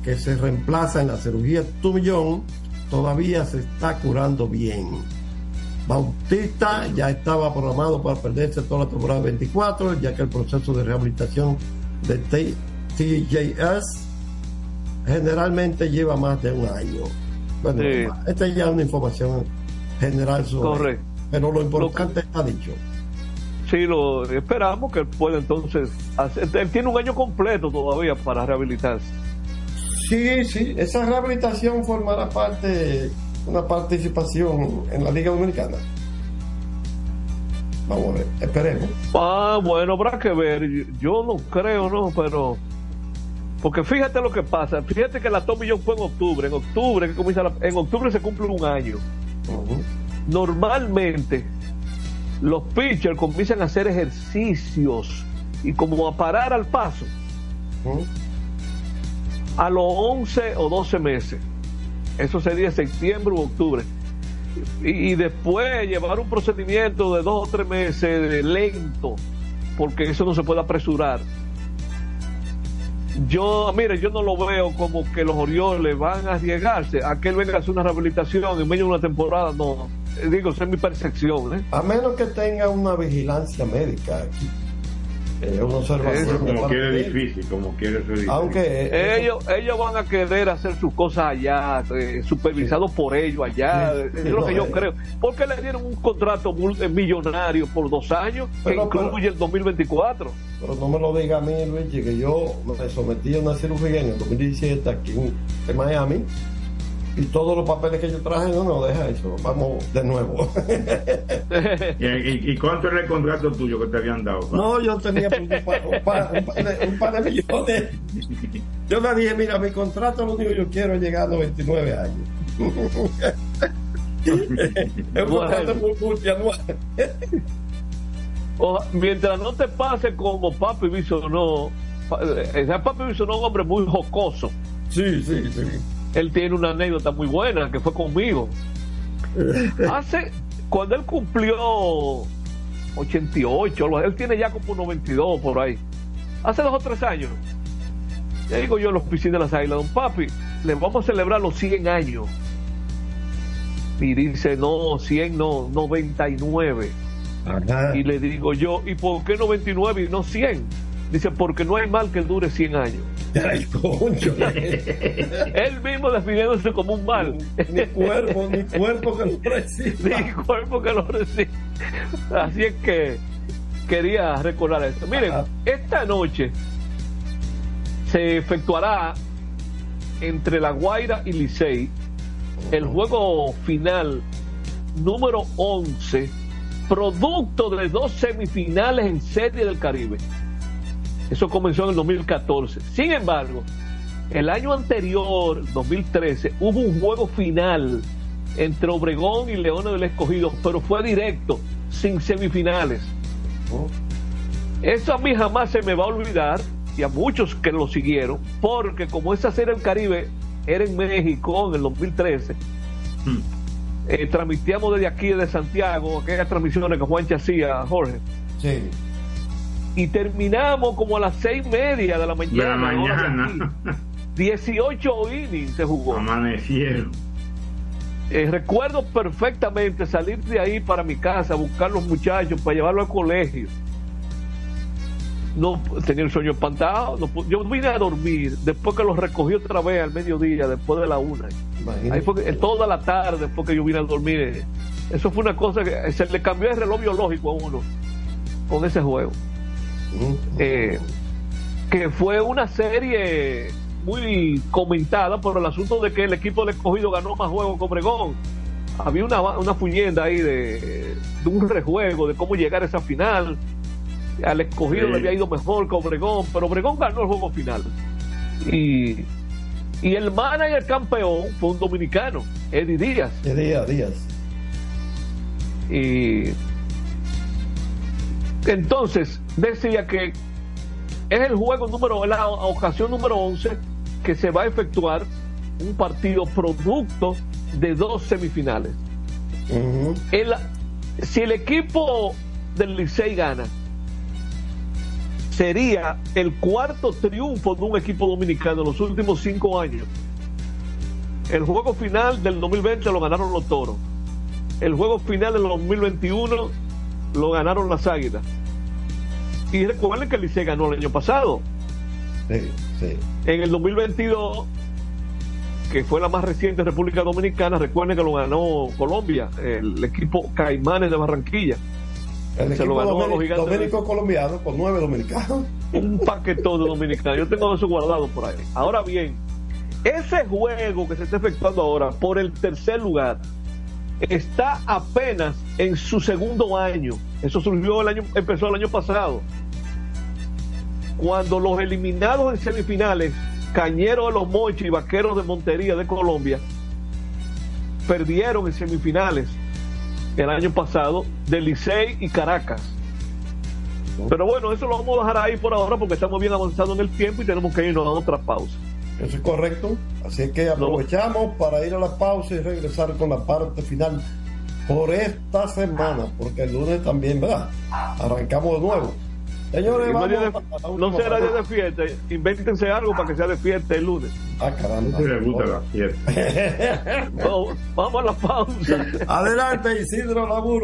que se reemplaza en la cirugía tumillón, todavía se está curando bien. Bautista ya estaba programado para perderse toda la temporada 24, ya que el proceso de rehabilitación de TJS generalmente lleva más de un año. Bueno, esta ya es una información general sobre. Correcto. Pero lo importante está dicho. Sí, lo esperamos que él pueda entonces hacer. Él tiene un año completo todavía para rehabilitarse. Sí, sí, esa rehabilitación formará parte, una participación en la Liga Dominicana. Vamos a ver, esperemos. Ah, bueno, habrá que ver. Yo no creo, no, pero. Porque fíjate lo que pasa. Fíjate que la Tommy John fue en octubre. En octubre, que comienza en octubre se cumple un año. Normalmente, los pitchers comienzan a hacer ejercicios y como a parar al paso a los 11 o 12 meses. Eso sería septiembre u octubre. Y, después llevar un procedimiento de dos o tres meses lento, porque eso no se puede apresurar. Yo, mire, yo no lo veo como que los Orioles van a arriesgarse a que él venga a hacer una rehabilitación en medio de una temporada, no. Digo, esa es mi percepción. ¿eh? A menos que tenga una vigilancia médica aquí una observación. como quiere difícil, como quiere ser difícil. Aunque ellos, ellos van a querer hacer sus cosas allá, eh, supervisados por ellos allá, es lo que yo creo. Porque le dieron un contrato eh, millonario por dos años que incluye el 2024. Pero no me lo diga a mí, Luis, que yo me sometí a una cirugía en el 2017 aquí en Miami y todos los papeles que yo traje, no, no, deja eso, vamos de nuevo. *laughs* ¿Y, cuánto era el contrato tuyo que te habían dado? No, yo tenía un, par, un, par de, millones. Yo le dije, mira, mi contrato lo único que yo quiero es llegar a los 29 años. *laughs* es un contrato muy multianual. mientras no te pase como Papi no ese Papi no es un hombre muy jocoso. Sí, sí, sí él tiene una anécdota muy buena que fue conmigo. *laughs* Hace, cuando él cumplió 88, él tiene ya como 92 por ahí. Hace dos o tres años, le digo yo a los piscinas de las águilas, don papi, le vamos a celebrar los 100 años. Y dice, no, 100 no, 99. Y le digo yo, ¿y por qué 99 y no 100? Dice, porque no hay mal que dure 100 años. Ay, concho. *laughs* Él mismo definiéndose como un mal. Ni cuerpo, ni cuerpo que lo reciba. Ni cuerpo que lo reciba. Así es que quería recordar esto. Miren, esta noche se efectuará entre La Guaira y Licey el juego final número 11, producto de dos semifinales en Serie del Caribe. Eso comenzó en el 2014. Sin embargo, el año anterior, 2013, hubo un juego final entre Obregón y Leones del Escogido, pero fue directo, sin semifinales. Eso a mí jamás se me va a olvidar y a muchos que lo siguieron, porque como esa serie del Caribe era en México en el 2013, hmm. eh, transmitíamos desde aquí, de Santiago, aquellas transmisiones que Juan hacía, Jorge. Sí y terminamos como a las seis y media de la mañana. la mañana. 18 *laughs* innings se jugó. Amanecieron. Eh, recuerdo perfectamente salir de ahí para mi casa, buscar los muchachos para llevarlos al colegio. No tenía el sueño espantado. yo vine a dormir después que los recogí otra vez al mediodía, después de la una. Ahí fue toda la tarde después que yo vine a dormir. Eso fue una cosa que se le cambió el reloj biológico a uno con ese juego. Eh, que fue una serie muy comentada por el asunto de que el equipo del escogido ganó más juegos que Obregón. Había una, una fuyenda ahí de, un rejuego de cómo llegar a esa final. Al escogido le había ido mejor que Obregón, pero Obregón ganó el juego final. Y Y el manager campeón fue un dominicano, Eddie Díaz. Eddie Díaz. Y entonces decía que es el juego número, la ocasión número 11 que se va a efectuar un partido producto de dos semifinales. si el equipo del Licey gana, sería el cuarto triunfo de un equipo dominicano en los últimos cinco años. El juego final del 2020 lo ganaron los toros. El juego final del 2021 lo ganaron las águilas. Y recuerden que el Licey ganó el año pasado. Sí, sí. En el 2022, que fue la más reciente República Dominicana, recuerden que lo ganó Colombia, el equipo Caimanes de Barranquilla. El se lo ganó dominico, colombiano con nueve dominicanos. Un paquetón de dominicanos. Yo tengo eso guardado por ahí. Ahora bien, ese juego que se está efectuando ahora por el tercer lugar está apenas en su segundo año. Eso surgió el año, empezó el año pasado. Cuando los eliminados en semifinales, Cañeros de los Mochis y Vaqueros de Montería de Colombia, perdieron en semifinales el año pasado de Licey y Caracas. Pero bueno, eso lo vamos a dejar ahí por ahora porque estamos bien avanzados en el tiempo y tenemos que irnos a otra pausa. Eso es correcto. Así que aprovechamos para ir a la pausa y regresar con la parte final por esta semana, porque el lunes también, ¿verdad? Arrancamos de nuevo. Señores, vamos no será día de fiesta. Invéntense algo para que sea de fiesta el lunes. Ah, caramba. No gusta la fiesta. *laughs* vamos, a la pausa. Adelante, Isidro Labur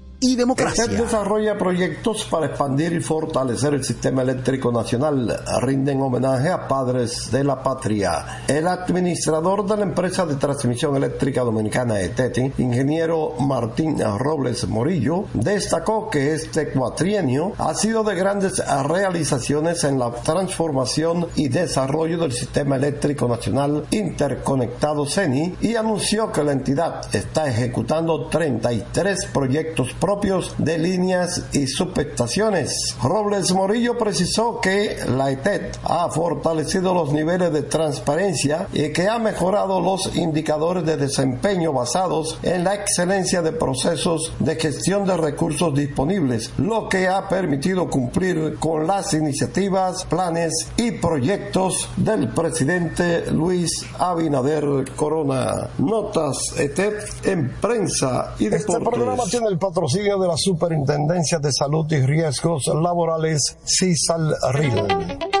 y democracia. ETEP desarrolla proyectos para expandir y fortalecer el sistema eléctrico nacional. Rinden homenaje a padres de la patria. El administrador de la empresa de transmisión eléctrica dominicana ETET, ingeniero Martín Robles Morillo, destacó que este cuatrienio ha sido de grandes realizaciones en la transformación y desarrollo del sistema eléctrico nacional interconectado CENI y anunció que la entidad está ejecutando 33 proyectos propios de líneas y subestaciones. Robles Morillo precisó que la ETET ha fortalecido los niveles de transparencia y que ha mejorado los indicadores de desempeño basados en la excelencia de procesos de gestión de recursos disponibles, lo que ha permitido cumplir con las iniciativas, planes y proyectos del presidente Luis Abinader Corona. Notas ETET en prensa y deportes. Este programa tiene el patrocinio de la Superintendencia de Salud y Riesgos Laborales, CISAL RIL.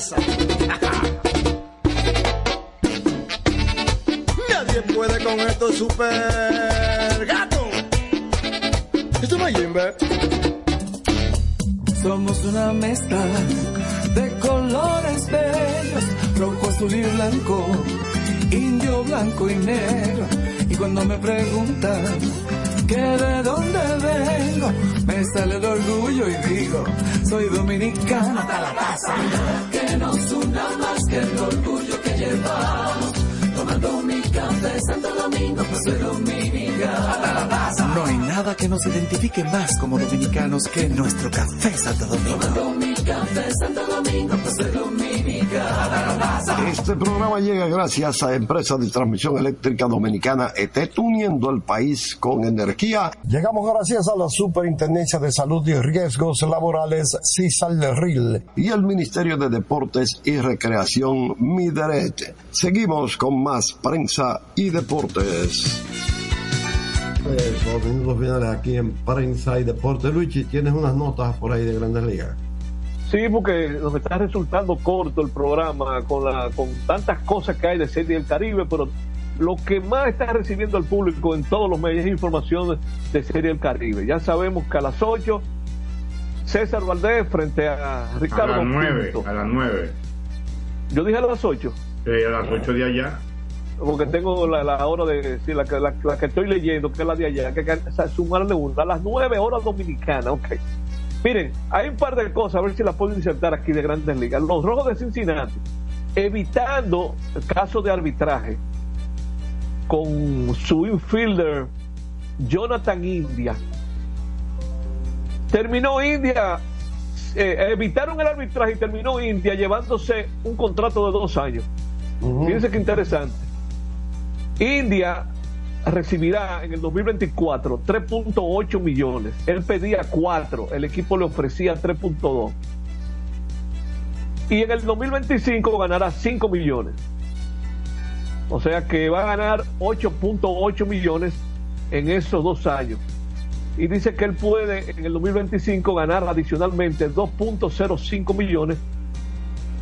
pieza. Nadie puede con estos super gatos. Esto no. Somos una mezcla de colores bellos, rojo, azul y blanco, indio, blanco y negro. Y cuando me preguntan que de dónde vengo, me sale el orgullo y digo, soy dominicano hasta la taza. Que el orgullo que llevamos. Tomando mi café Santo Domingo, pues soy dominicano. No hay nada que nos identifique más como dominicanos que nuestro café Santo Domingo. Tomando mi café Santo Domingo, pues soy dominicano. Este programa llega gracias a Empresa de Transmisión Eléctrica Dominicana ETET, uniendo el país con energía. Llegamos gracias a la Superintendencia de Salud y Riesgos Laborales, CISAL-RIL, y el Ministerio de Deportes y Recreación, MIDERET. Seguimos con más prensa y deportes. Los minutos finales aquí en Prensa y Deportes. Luigi, ¿tienes unas notas por ahí de Grandes Ligas? Sí, porque nos está resultando corto el programa con, la, con tantas cosas que hay de Serie del Caribe, pero lo que más está recibiendo el público en todos los medios es información de Serie del Caribe. Ya sabemos que a las 8, César Valdés frente a Ricardo. A las 9, Pinto. a las 9. Yo dije a las 8. Eh, a las 8 de allá. Porque tengo la, la hora de. Sí, la, que- la, la que estoy leyendo, que es la de allá, que hay que sumarle una. A las 9 horas dominicanas, ok. Miren, hay un par de cosas, a ver si las puedo insertar aquí de grandes ligas. Los rojos de Cincinnati, evitando el caso de arbitraje con su infielder Jonathan India. Terminó India, eh, evitaron el arbitraje y terminó India llevándose un contrato de dos años. Fíjense qué interesante. India recibirá en el 2024 3.8 millones. Él pedía 4, el equipo le ofrecía 3.2. Y en el 2025 ganará 5 millones. O sea que va a ganar 8.8 millones en esos dos años. Y dice que él puede en el 2025 ganar adicionalmente 2.05 millones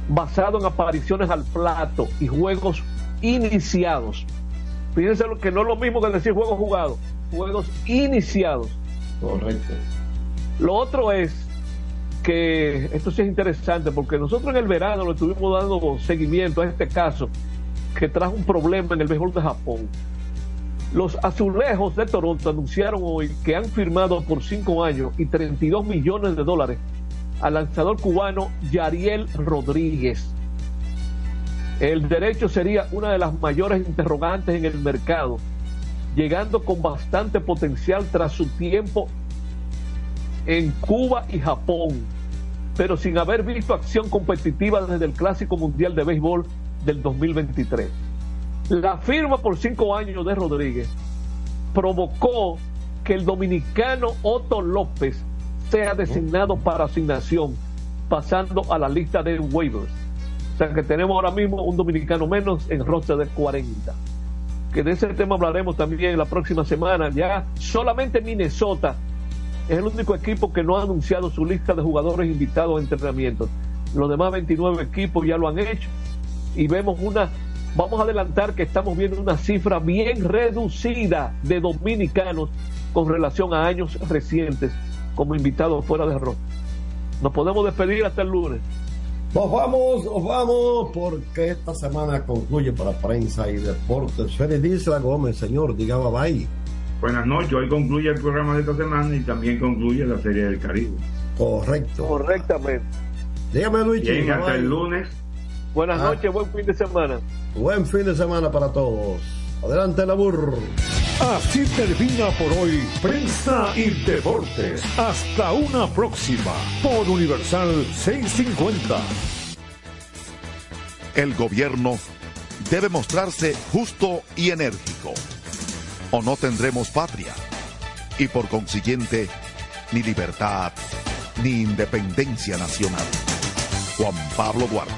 basado en apariciones al plato y juegos iniciados. Fíjense lo que no es lo mismo que decir juegos jugados, juegos iniciados. Correcto. Lo otro es que esto sí es interesante porque nosotros en el verano le estuvimos dando seguimiento a este caso que trajo un problema en el béisbol de Japón. Los azulejos de Toronto anunciaron hoy que han firmado por cinco años y 32 millones de dólares al lanzador cubano Yariel Rodríguez. El derecho sería una de las mayores interrogantes en el mercado, llegando con bastante potencial tras su tiempo en Cuba y Japón, pero sin haber visto acción competitiva desde el Clásico Mundial de Béisbol del 2023. La firma por cinco años de Rodríguez provocó que el dominicano Otto López sea designado para asignación, pasando a la lista de waivers. O sea que tenemos ahora mismo un dominicano menos en roster de 40. Que de ese tema hablaremos también la próxima semana. Ya solamente Minnesota es el único equipo que no ha anunciado su lista de jugadores invitados a entrenamientos. Los demás 29 equipos ya lo han hecho y vemos una, vamos a adelantar que estamos viendo una cifra bien reducida de dominicanos con relación a años recientes como invitados fuera de rol. Nos podemos despedir hasta el lunes. Nos vamos, nos vamos, porque esta semana concluye para prensa y deportes. Félix la Gómez, señor, diga bye. Buenas noches, hoy concluye el programa de esta semana y también concluye la Serie del Caribe. Correcto. Correctamente. Dígame, Luis. Bien, hasta el lunes. Buenas ah. noches, buen fin de semana. Buen fin de semana para todos. Adelante, la burro. Así termina por hoy Prensa y Deportes. Hasta una próxima por Universal 650. El gobierno debe mostrarse justo y enérgico o no tendremos patria y por consiguiente ni libertad ni independencia nacional. Juan Pablo Duarte.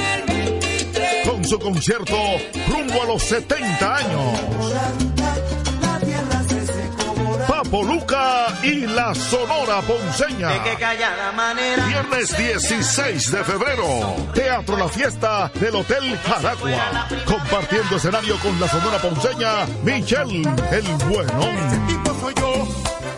Su concierto rumbo a los 70 años. Poluca y la Sonora Ponceña. Viernes 16 de febrero. Teatro La Fiesta del Hotel Jaragua. Compartiendo escenario con la Sonora Ponceña, Michelle el Bueno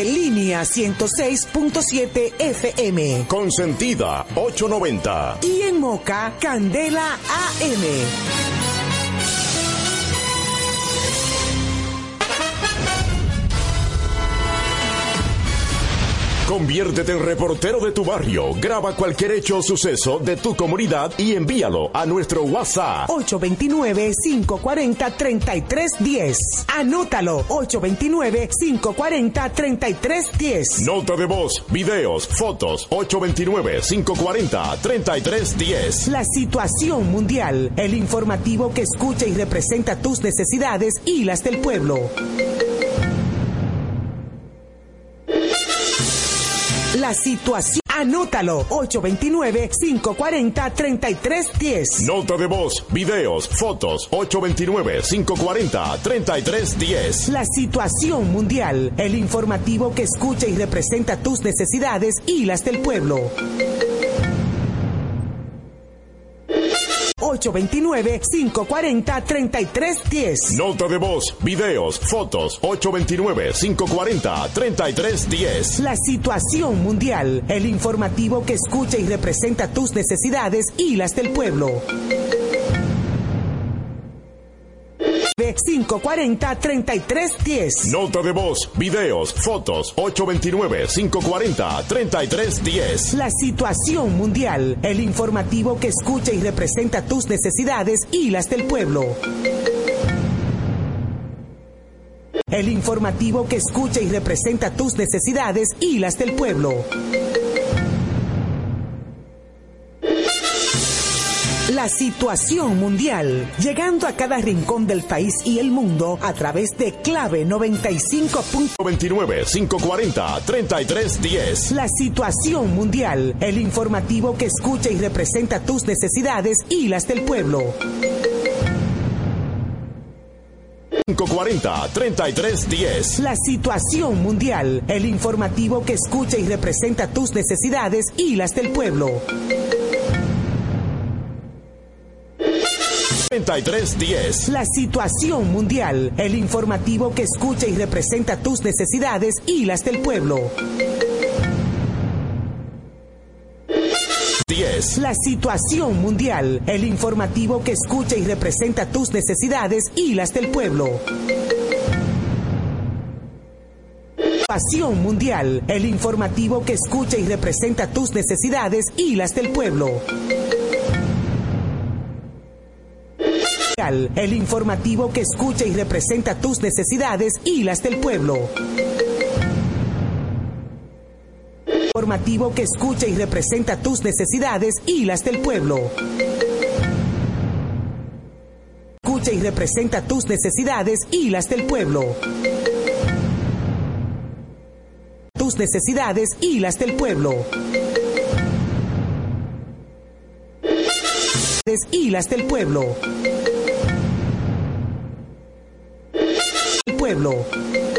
de línea 106.7 FM. Consentida 890. Y en Moca, Candela AM. Conviértete en reportero de tu barrio. Graba cualquier hecho o suceso de tu comunidad y envíalo a nuestro WhatsApp. 829-540-3310. Anótalo. 829-540-3310. Nota de voz, videos, fotos. 829-540-3310. La situación mundial. El informativo que escucha y representa tus necesidades y las del pueblo. La situación. Anótalo. 829-540-3310. Nota de voz, videos, fotos. 829-540-3310. La situación mundial. El informativo que escucha y representa tus necesidades y las del pueblo. 829-540-3310. Nota de voz, videos, fotos. 829-540-3310. La situación mundial. El informativo que escucha y representa tus necesidades y las del pueblo. 540-3310. Nota de voz, videos, fotos. 829-540-3310. La situación mundial. El informativo que escucha y representa tus necesidades y las del pueblo. El informativo que escucha y representa tus necesidades y las del pueblo. La situación mundial, llegando a cada rincón del país y el mundo a través de clave 95.29-540-3310. La situación mundial, el informativo que escucha y representa tus necesidades y las del pueblo. 540-3310. La situación mundial, el informativo que escucha y representa tus necesidades y las del pueblo. 3310. La situación mundial, el informativo que escucha y representa tus necesidades y las del pueblo. 10. La situación mundial, el informativo que escucha y representa tus necesidades y las del pueblo. Pasión mundial, el informativo que escucha y representa tus necesidades y las del pueblo. El informativo que escucha y representa tus necesidades y las del pueblo. Informativo que escucha y representa tus necesidades y las del pueblo. Escucha y representa tus necesidades y las del pueblo. Tus necesidades y las del pueblo. Y las del pueblo. Pueblo.